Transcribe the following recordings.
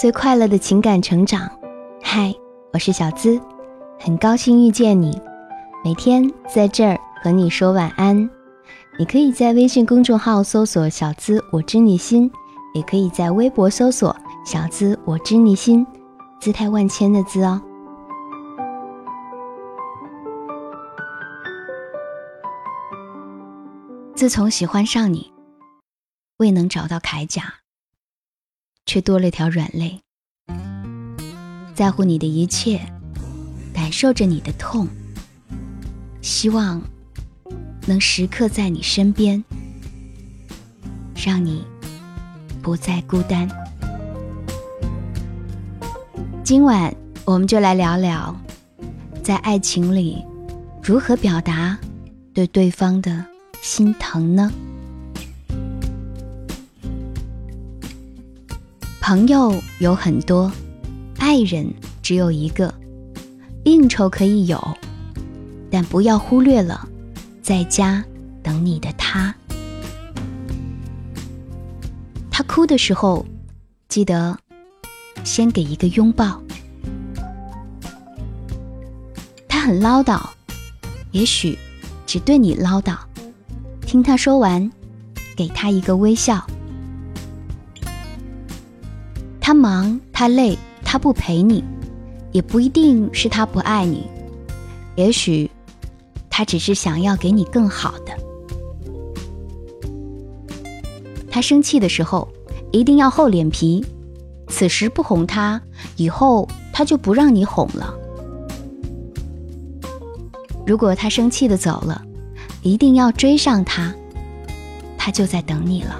最快乐的情感成长。嗨，我是小资，很高兴遇见你。每天在这儿和你说晚安。你可以在微信公众号搜索“小资我知你心”，也可以在微博搜索“小资我知你心”，姿态万千的“资”哦。自从喜欢上你，未能找到铠甲，却多了条软肋。在乎你的一切，感受着你的痛，希望能时刻在你身边，让你不再孤单。今晚我们就来聊聊，在爱情里如何表达对对方的。心疼呢？朋友有很多，爱人只有一个，应酬可以有，但不要忽略了在家等你的他。他哭的时候，记得先给一个拥抱。他很唠叨，也许只对你唠叨。听他说完，给他一个微笑。他忙，他累，他不陪你，也不一定是他不爱你，也许他只是想要给你更好的。他生气的时候，一定要厚脸皮，此时不哄他，以后他就不让你哄了。如果他生气的走了。一定要追上他，他就在等你了。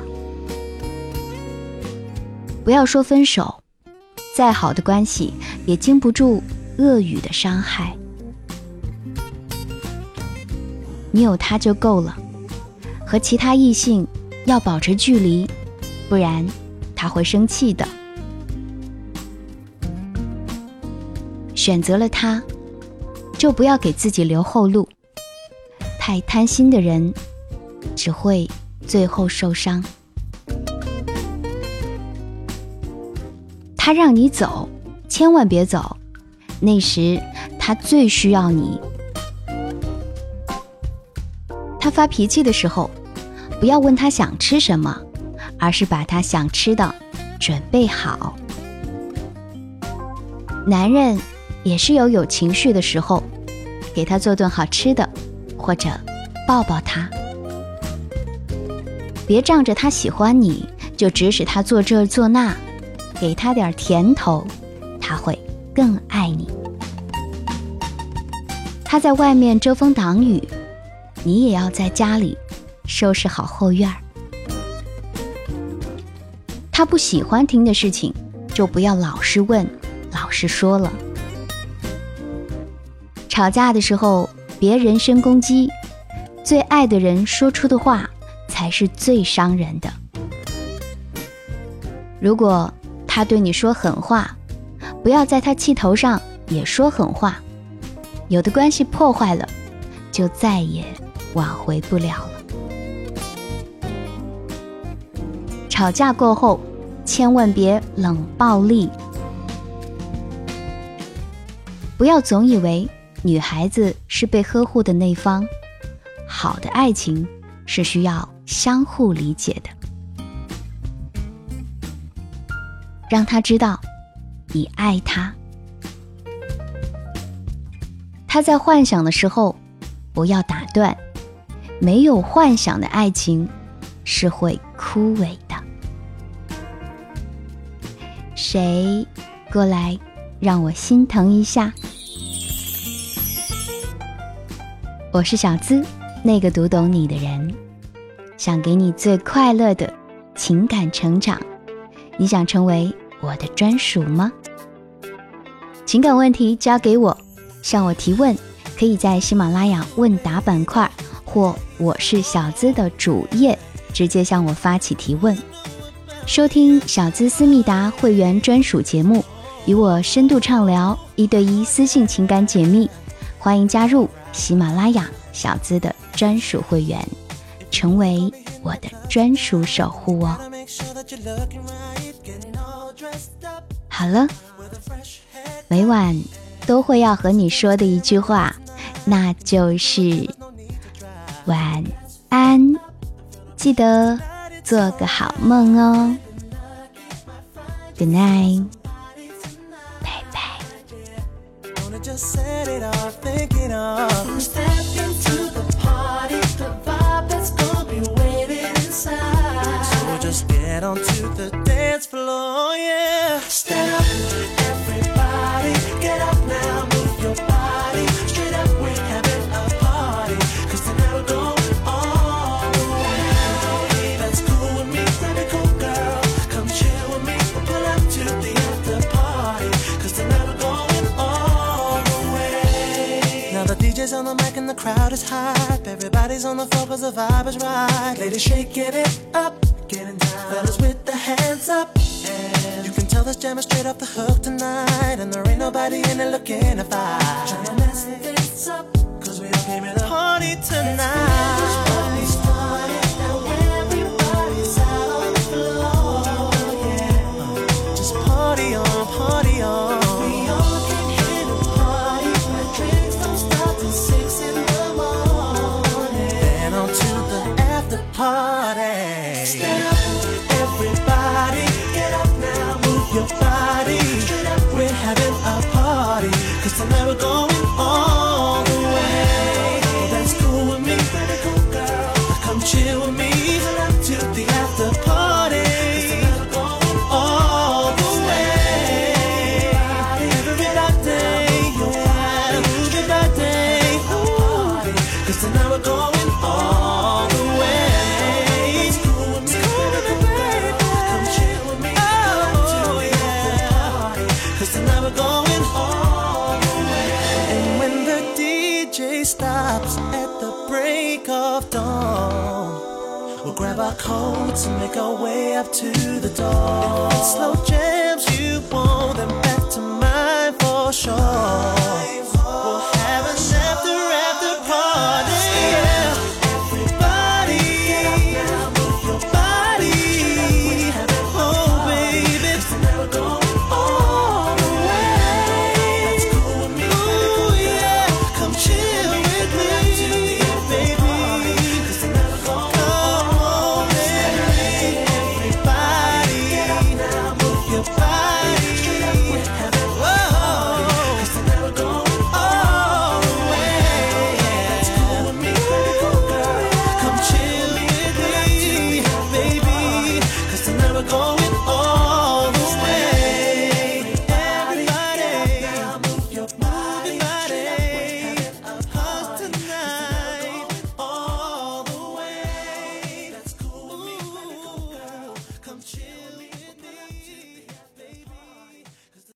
不要说分手，再好的关系也经不住恶语的伤害。你有他就够了，和其他异性要保持距离，不然他会生气的。选择了他，就不要给自己留后路。太贪心的人，只会最后受伤。他让你走，千万别走，那时他最需要你。他发脾气的时候，不要问他想吃什么，而是把他想吃的准备好。男人也是有有情绪的时候，给他做顿好吃的。或者抱抱他，别仗着他喜欢你就指使他做这做那，给他点甜头，他会更爱你。他在外面遮风挡雨，你也要在家里收拾好后院儿。他不喜欢听的事情，就不要老是问，老是说了。吵架的时候。别人身攻击，最爱的人说出的话才是最伤人的。如果他对你说狠话，不要在他气头上也说狠话。有的关系破坏了，就再也挽回不了了。吵架过后，千万别冷暴力，不要总以为。女孩子是被呵护的那方，好的爱情是需要相互理解的。让他知道你爱他。他在幻想的时候，不要打断。没有幻想的爱情是会枯萎的。谁过来让我心疼一下？我是小资，那个读懂你的人，想给你最快乐的情感成长。你想成为我的专属吗？情感问题交给我，向我提问，可以在喜马拉雅问答板块或我是小资的主页直接向我发起提问。收听小资思密达会员专属节目，与我深度畅聊，一对一私信情感解密，欢迎加入。喜马拉雅小资的专属会员，成为我的专属守护哦。好了，每晚都会要和你说的一句话，那就是晚安，记得做个好梦哦。Good night，拜拜。Get onto the dance floor, yeah. Stand up, everybody. Get up now, move your body. Straight up, we're having a party. Cause tonight we're going all the way. That's cool with me, grab a cool girl. Come chill with me, we'll pull up to the after party. Cause tonight we're going all the way. Now the DJ's on the mic and the crowd is hype. Everybody's on the floor cause the vibe is right. Ladies shaking it up getting down. Fellas with the hands up. And you can tell this jam is straight off the hook tonight. And there ain't nobody in it looking to fight. Tryna mess this up. Cause we all came here a party tonight. Cause tonight we're going way. And when the DJ stops at the break of dawn, we'll grab our coats and make our way up to the door.